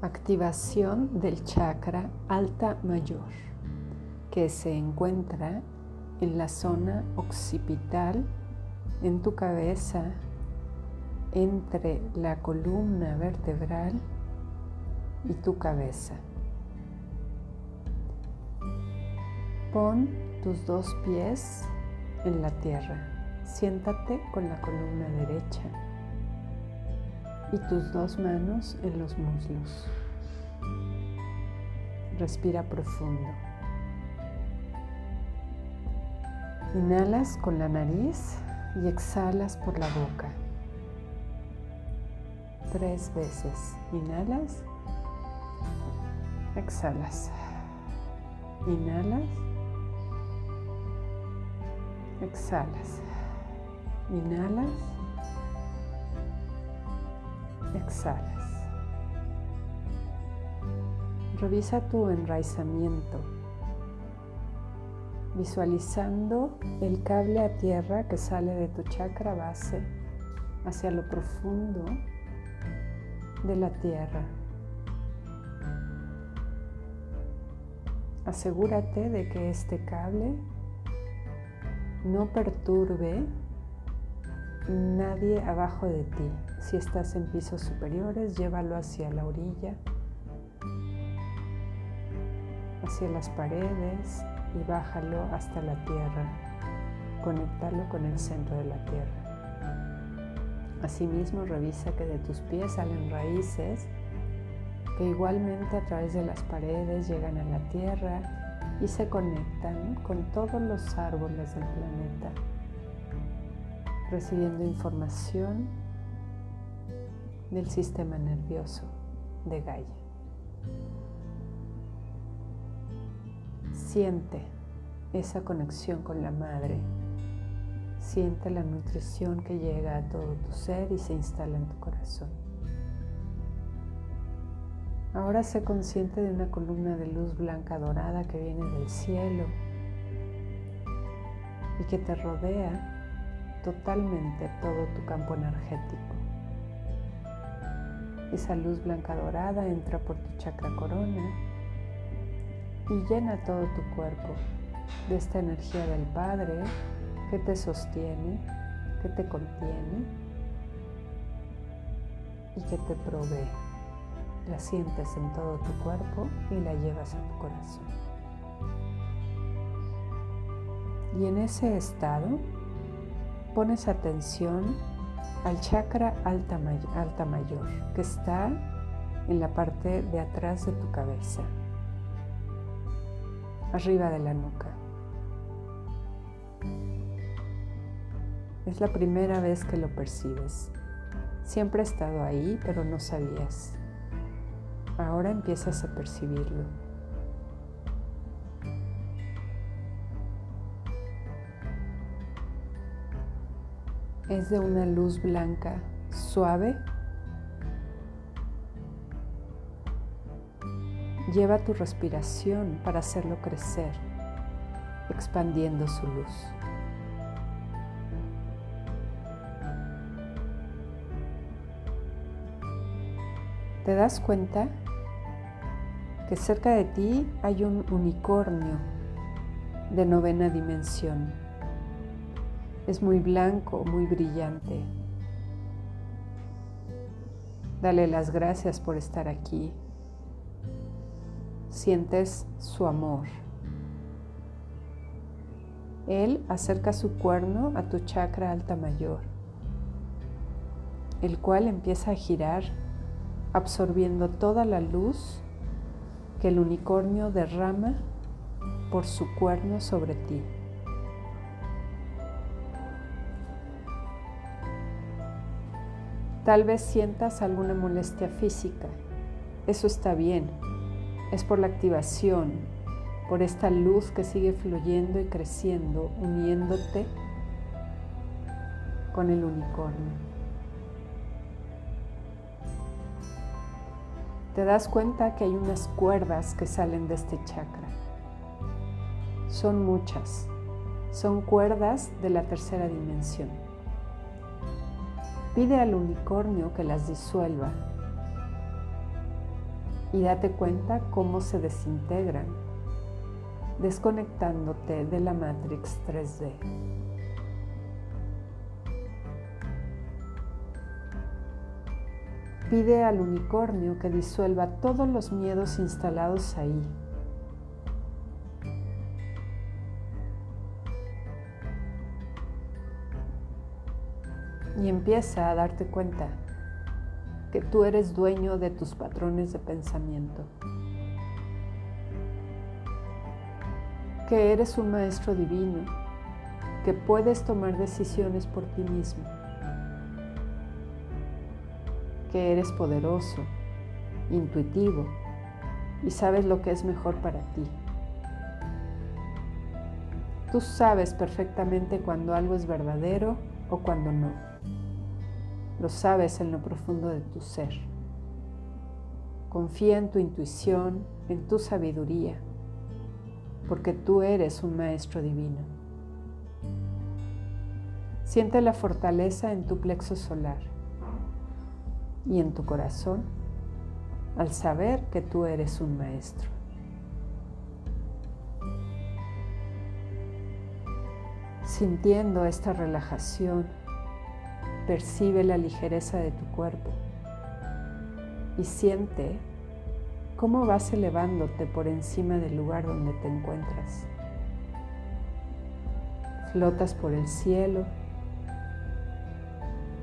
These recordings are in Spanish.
Activación del chakra alta mayor, que se encuentra en la zona occipital en tu cabeza, entre la columna vertebral y tu cabeza. Pon tus dos pies en la tierra. Siéntate con la columna derecha y tus dos manos en los muslos. Respira profundo. Inhalas con la nariz y exhalas por la boca. Tres veces. Inhalas. Exhalas. Inhalas. Exhalas. Inhalas exhalas. Revisa tu enraizamiento, visualizando el cable a tierra que sale de tu chakra base hacia lo profundo de la tierra. Asegúrate de que este cable no perturbe nadie abajo de ti. Si estás en pisos superiores, llévalo hacia la orilla, hacia las paredes y bájalo hasta la tierra. Conéctalo con el centro de la tierra. Asimismo, revisa que de tus pies salen raíces que igualmente a través de las paredes llegan a la tierra y se conectan con todos los árboles del planeta, recibiendo información del sistema nervioso de Gaia. Siente esa conexión con la madre. Siente la nutrición que llega a todo tu ser y se instala en tu corazón. Ahora sé consciente de una columna de luz blanca dorada que viene del cielo y que te rodea totalmente todo tu campo energético. Esa luz blanca dorada entra por tu chakra corona y llena todo tu cuerpo de esta energía del Padre que te sostiene, que te contiene y que te provee. La sientes en todo tu cuerpo y la llevas a tu corazón. Y en ese estado pones atención al chakra alta, alta mayor, que está en la parte de atrás de tu cabeza, arriba de la nuca. Es la primera vez que lo percibes. Siempre ha estado ahí, pero no sabías. Ahora empiezas a percibirlo. Es de una luz blanca suave. Lleva tu respiración para hacerlo crecer, expandiendo su luz. ¿Te das cuenta que cerca de ti hay un unicornio de novena dimensión? Es muy blanco, muy brillante. Dale las gracias por estar aquí. Sientes su amor. Él acerca su cuerno a tu chakra alta mayor, el cual empieza a girar absorbiendo toda la luz que el unicornio derrama por su cuerno sobre ti. Tal vez sientas alguna molestia física. Eso está bien. Es por la activación, por esta luz que sigue fluyendo y creciendo, uniéndote con el unicornio. Te das cuenta que hay unas cuerdas que salen de este chakra. Son muchas. Son cuerdas de la tercera dimensión. Pide al unicornio que las disuelva y date cuenta cómo se desintegran, desconectándote de la Matrix 3D. Pide al unicornio que disuelva todos los miedos instalados ahí. Y empieza a darte cuenta que tú eres dueño de tus patrones de pensamiento, que eres un maestro divino, que puedes tomar decisiones por ti mismo, que eres poderoso, intuitivo y sabes lo que es mejor para ti. Tú sabes perfectamente cuando algo es verdadero o cuando no. Lo sabes en lo profundo de tu ser. Confía en tu intuición, en tu sabiduría, porque tú eres un maestro divino. Siente la fortaleza en tu plexo solar y en tu corazón al saber que tú eres un maestro. Sintiendo esta relajación Percibe la ligereza de tu cuerpo y siente cómo vas elevándote por encima del lugar donde te encuentras. Flotas por el cielo,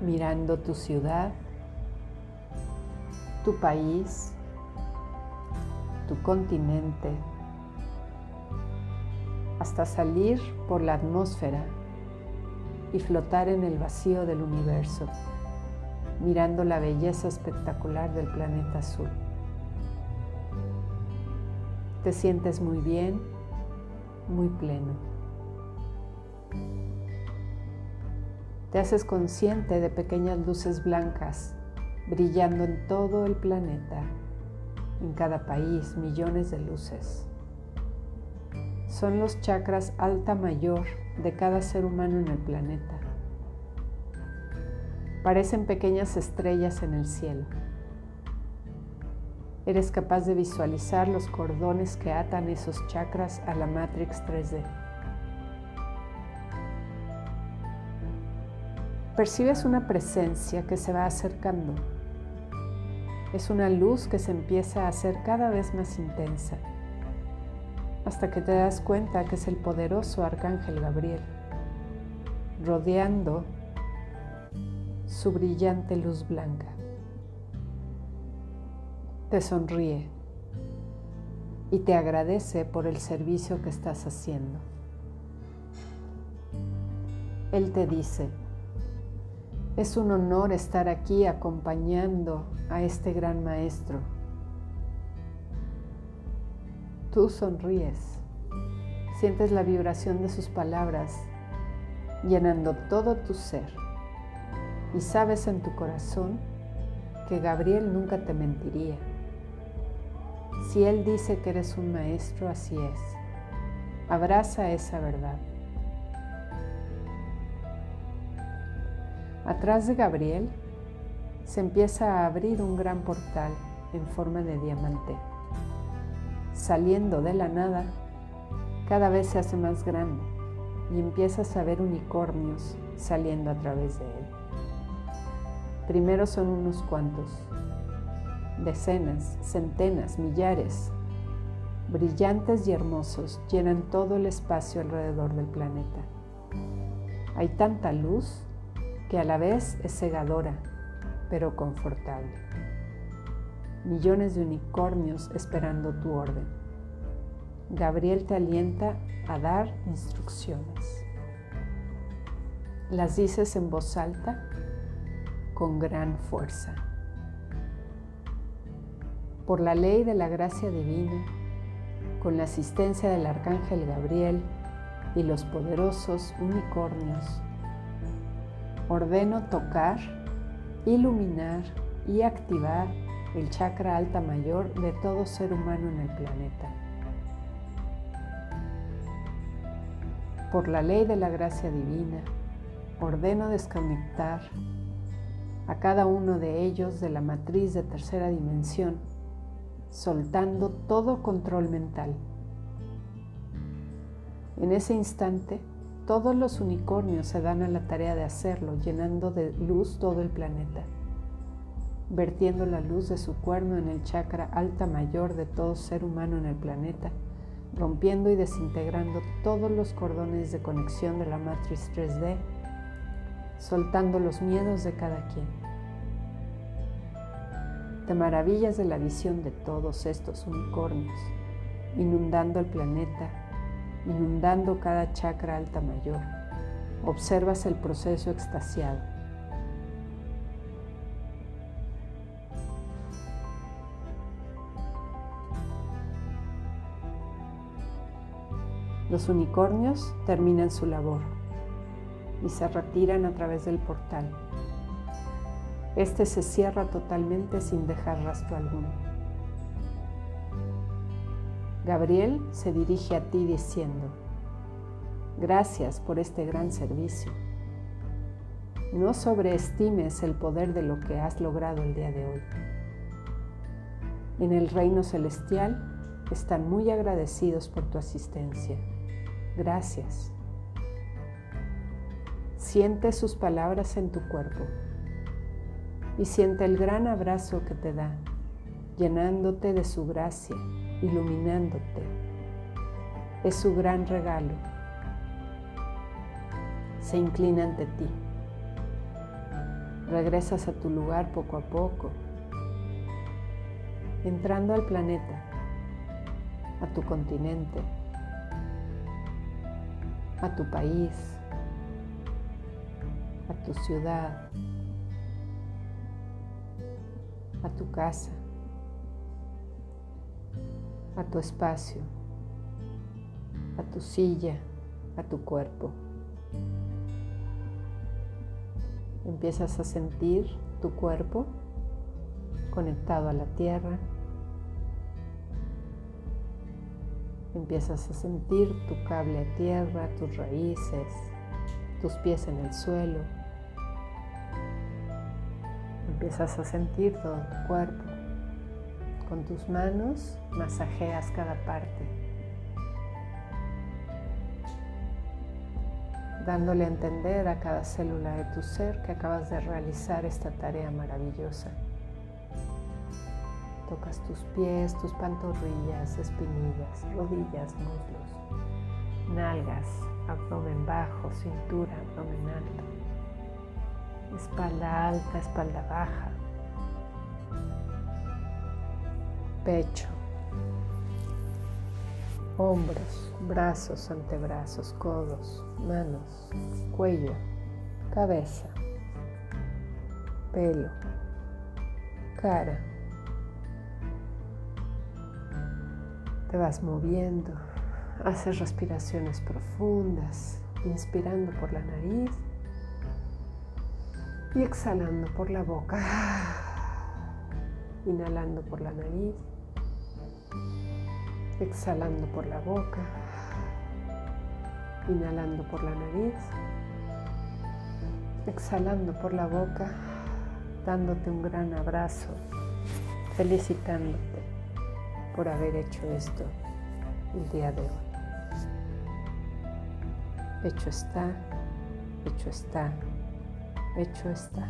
mirando tu ciudad, tu país, tu continente, hasta salir por la atmósfera y flotar en el vacío del universo, mirando la belleza espectacular del planeta azul. Te sientes muy bien, muy pleno. Te haces consciente de pequeñas luces blancas brillando en todo el planeta, en cada país, millones de luces. Son los chakras alta mayor de cada ser humano en el planeta. Parecen pequeñas estrellas en el cielo. Eres capaz de visualizar los cordones que atan esos chakras a la Matrix 3D. Percibes una presencia que se va acercando. Es una luz que se empieza a hacer cada vez más intensa hasta que te das cuenta que es el poderoso Arcángel Gabriel, rodeando su brillante luz blanca. Te sonríe y te agradece por el servicio que estás haciendo. Él te dice, es un honor estar aquí acompañando a este gran maestro Tú sonríes, sientes la vibración de sus palabras llenando todo tu ser y sabes en tu corazón que Gabriel nunca te mentiría. Si Él dice que eres un maestro, así es. Abraza esa verdad. Atrás de Gabriel se empieza a abrir un gran portal en forma de diamante saliendo de la nada, cada vez se hace más grande y empiezas a ver unicornios saliendo a través de él. Primero son unos cuantos, decenas, centenas, millares, brillantes y hermosos, llenan todo el espacio alrededor del planeta. Hay tanta luz que a la vez es cegadora, pero confortable millones de unicornios esperando tu orden. Gabriel te alienta a dar instrucciones. Las dices en voz alta con gran fuerza. Por la ley de la gracia divina, con la asistencia del arcángel Gabriel y los poderosos unicornios, ordeno tocar, iluminar y activar el chakra alta mayor de todo ser humano en el planeta. Por la ley de la gracia divina, ordeno desconectar a cada uno de ellos de la matriz de tercera dimensión, soltando todo control mental. En ese instante, todos los unicornios se dan a la tarea de hacerlo, llenando de luz todo el planeta, vertiendo la luz de su cuerno en el chakra alta mayor de todo ser humano en el planeta, rompiendo y desintegrando todos los cordones de conexión de la matriz 3D, soltando los miedos de cada quien. Te maravillas de la visión de todos estos unicornios, inundando el planeta inundando cada chakra alta mayor. Observas el proceso extasiado. Los unicornios terminan su labor y se retiran a través del portal. Este se cierra totalmente sin dejar rastro alguno. Gabriel se dirige a ti diciendo, gracias por este gran servicio. No sobreestimes el poder de lo que has logrado el día de hoy. En el reino celestial están muy agradecidos por tu asistencia. Gracias. Siente sus palabras en tu cuerpo y siente el gran abrazo que te da, llenándote de su gracia iluminándote. Es su gran regalo. Se inclina ante ti. Regresas a tu lugar poco a poco, entrando al planeta, a tu continente, a tu país, a tu ciudad, a tu casa a tu espacio, a tu silla, a tu cuerpo. Empiezas a sentir tu cuerpo conectado a la tierra. Empiezas a sentir tu cable a tierra, tus raíces, tus pies en el suelo. Empiezas a sentir todo tu cuerpo. Con tus manos masajeas cada parte, dándole a entender a cada célula de tu ser que acabas de realizar esta tarea maravillosa. Tocas tus pies, tus pantorrillas, espinillas, rodillas, muslos, nalgas, abdomen bajo, cintura, abdomen alto, espalda alta, espalda baja, pecho, hombros, brazos, antebrazos, codos, manos, cuello, cabeza, pelo, cara. Te vas moviendo, haces respiraciones profundas, inspirando por la nariz y exhalando por la boca. Inhalando por la nariz exhalando por la boca, inhalando por la nariz, exhalando por la boca, dándote un gran abrazo, felicitándote por haber hecho esto el día de hoy. Hecho está, hecho está, hecho está.